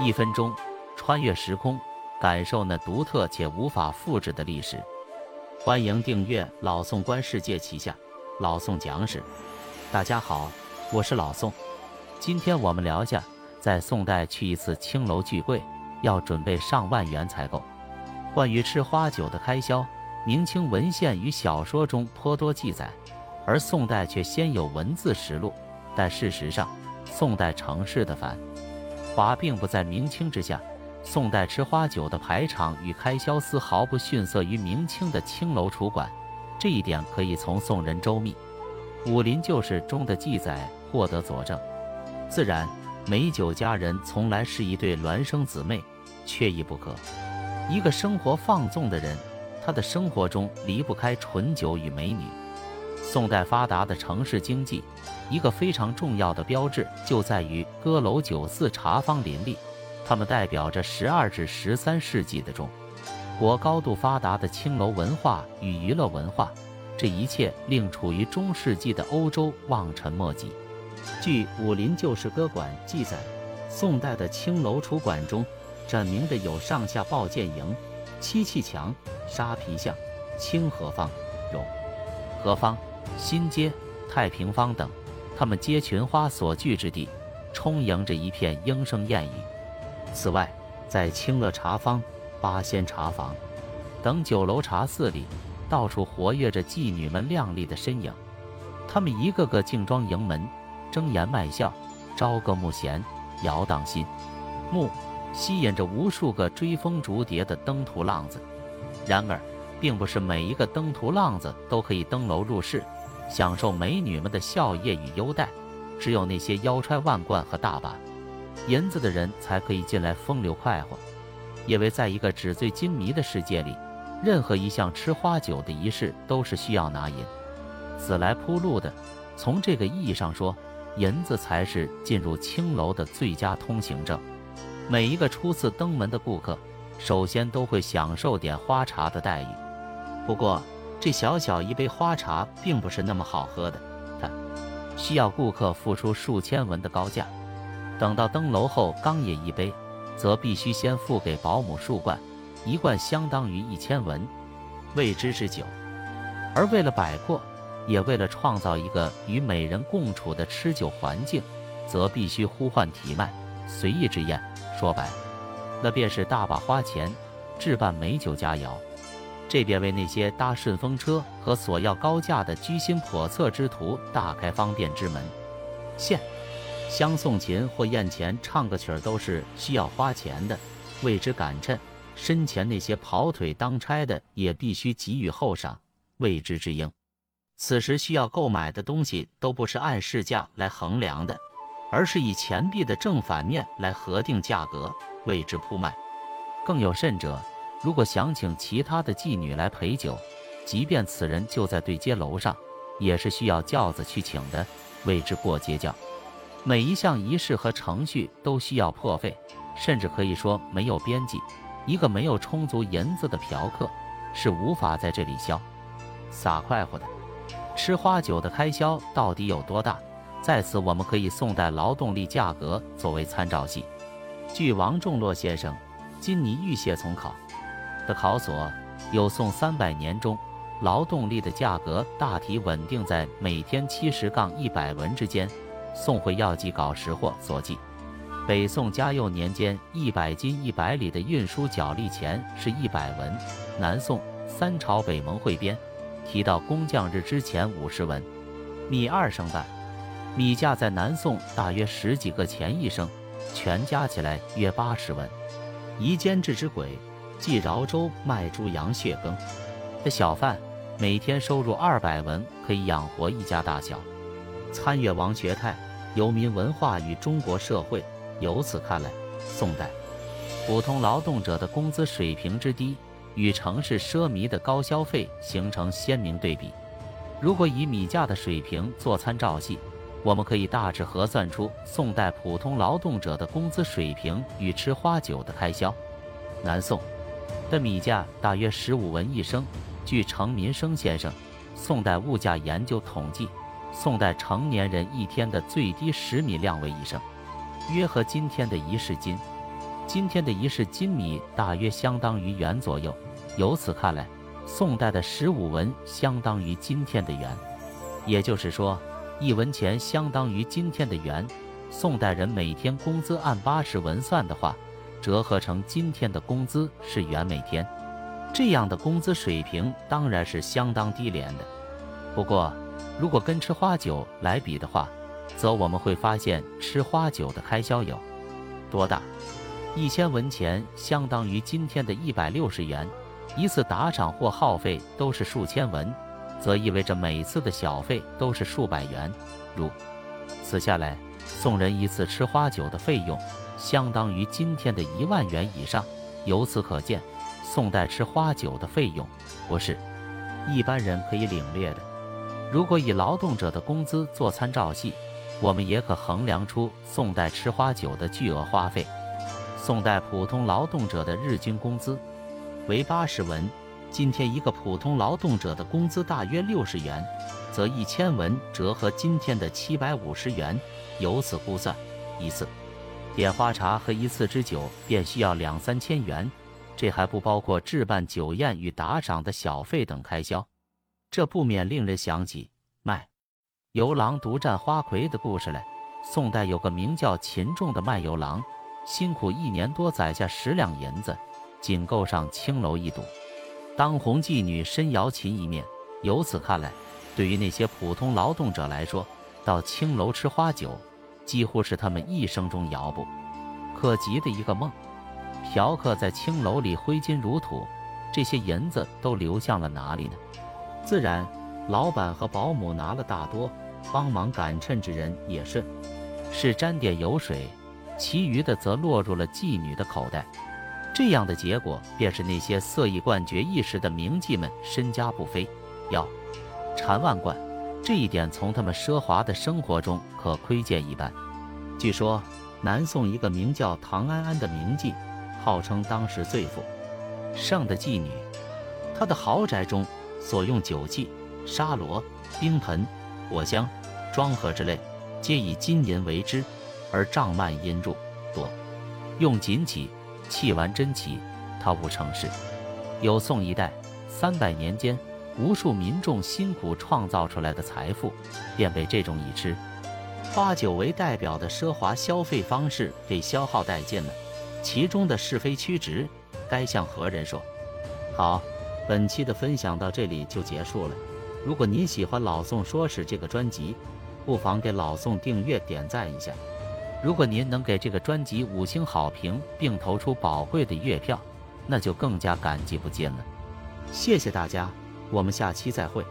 一分钟穿越时空，感受那独特且无法复制的历史。欢迎订阅老宋观世界旗下老宋讲史。大家好，我是老宋。今天我们聊下，在宋代去一次青楼聚会，要准备上万元才够。关于吃花酒的开销，明清文献与小说中颇多记载，而宋代却先有文字实录。但事实上，宋代城市的繁华并不在明清之下。宋代吃花酒的排场与开销丝毫不逊色于明清的青楼楚馆，这一点可以从宋人周密《武林旧事》中的记载获得佐证。自然，美酒佳人从来是一对孪生姊妹，缺一不可。一个生活放纵的人，他的生活中离不开醇酒与美女。宋代发达的城市经济，一个非常重要的标志就在于歌楼酒肆茶坊林立，它们代表着十二至十三世纪的中国高度发达的青楼文化与娱乐文化。这一切令处于中世纪的欧洲望尘莫及。据《武林旧事歌馆》记载，宋代的青楼楚馆中，展明的有上下抱剑营、漆器墙、沙皮巷、清河坊、永和坊。新街、太平坊等，他们皆群花所聚之地，充盈着一片莺声燕语。此外，在清乐茶坊、八仙茶房等酒楼茶肆里，到处活跃着妓女们靓丽的身影。她们一个个竞装迎门，睁颜卖笑，朝歌暮弦，摇荡心目，吸引着无数个追风逐蝶的登徒浪子。然而，并不是每一个登徒浪子都可以登楼入室。享受美女们的笑靥与优待，只有那些腰揣万贯和大把银子的人才可以进来风流快活。因为在一个纸醉金迷的世界里，任何一项吃花酒的仪式都是需要拿银子来铺路的。从这个意义上说，银子才是进入青楼的最佳通行证。每一个初次登门的顾客，首先都会享受点花茶的待遇。不过，这小小一杯花茶并不是那么好喝的，它需要顾客付出数千文的高价。等到登楼后刚饮一杯，则必须先付给保姆数罐，一罐相当于一千文，未知之酒。而为了摆阔，也为了创造一个与美人共处的吃酒环境，则必须呼唤体卖，随意之宴。说白，那便是大把花钱置办美酒佳肴。这便为那些搭顺风车和索要高价的居心叵测之徒大开方便之门。现相送琴或宴前唱个曲儿都是需要花钱的，为之赶衬。身前那些跑腿当差的也必须给予厚赏，为之之应。此时需要购买的东西都不是按市价来衡量的，而是以钱币的正反面来核定价格，为之铺卖。更有甚者。如果想请其他的妓女来陪酒，即便此人就在对街楼上，也是需要轿子去请的，谓之过街轿。每一项仪式和程序都需要破费，甚至可以说没有边际。一个没有充足银子的嫖客，是无法在这里潇洒快活的。吃花酒的开销到底有多大？在此，我们可以宋代劳动力价格作为参照系。据王仲洛先生《金泥玉屑丛考》。的考索有宋三百年中劳动力的价格大体稳定在每天七十杠一百文之间。宋会要记稿识货所记，北宋嘉佑年间一百斤一百里的运输脚力钱是一百文。南宋三朝北盟汇编提到工匠日之前五十文，米二升半，米价在南宋大约十几个钱一升，全加起来约八十文。夷监制之鬼。即饶州卖猪羊血羹的小贩，每天收入二百文，可以养活一家大小。参阅王学泰《游民文化与中国社会》，由此看来，宋代普通劳动者的工资水平之低，与城市奢靡的高消费形成鲜明对比。如果以米价的水平做参照系，我们可以大致核算出宋代普通劳动者的工资水平与吃花酒的开销。南宋。的米价大约十五文一升。据程民生先生《宋代物价研究统计》，宋代成年人一天的最低食米量为一升，约合今天的一市斤。今天的一市斤米大约相当于元左右。由此看来，宋代的十五文相当于今天的元，也就是说，一文钱相当于今天的元。宋代人每天工资按八十文算的话，折合成今天的工资是元每天。这样的工资水平当然是相当低廉的。不过，如果跟吃花酒来比的话，则我们会发现吃花酒的开销有多大。一千文钱相当于今天的一百六十元，一次打赏或耗费都是数千文，则意味着每次的小费都是数百元。如此下来，送人一次吃花酒的费用相当于今天的一万元以上。由此可见。宋代吃花酒的费用不是一般人可以领略的。如果以劳动者的工资做参照系，我们也可衡量出宋代吃花酒的巨额花费。宋代普通劳动者的日均工资为八十文，今天一个普通劳动者的工资大约六十元，则一千文折合今天的七百五十元。由此估算，一次点花茶和一次之酒便需要两三千元。这还不包括置办酒宴与打赏的小费等开销，这不免令人想起卖油郎独占花魁的故事来。宋代有个名叫秦仲的卖油郎，辛苦一年多攒下十两银子，仅够上青楼一赌，当红妓女申瑶琴一面。由此看来，对于那些普通劳动者来说，到青楼吃花酒，几乎是他们一生中遥不可及的一个梦。嫖客在青楼里挥金如土，这些银子都流向了哪里呢？自然，老板和保姆拿了大多，帮忙赶衬之人也是，是沾点油水，其余的则落入了妓女的口袋。这样的结果，便是那些色艺冠绝一时的名妓们身家不菲，要缠万贯。这一点从他们奢华的生活中可窥见一斑。据说，南宋一个名叫唐安安的名妓。号称当时最富盛的妓女，她的豪宅中所用酒器、沙罗、冰盆、果香、装盒之类，皆以金银为之，而帐幔阴柱多，用锦起，器玩珍奇，她无成事。有宋一代三百年间，无数民众辛苦创造出来的财富，便被这种以吃花酒为代表的奢华消费方式给消耗殆尽了。其中的是非曲直，该向何人说？好，本期的分享到这里就结束了。如果您喜欢老宋说史这个专辑，不妨给老宋订阅点赞一下。如果您能给这个专辑五星好评，并投出宝贵的月票，那就更加感激不尽了。谢谢大家，我们下期再会。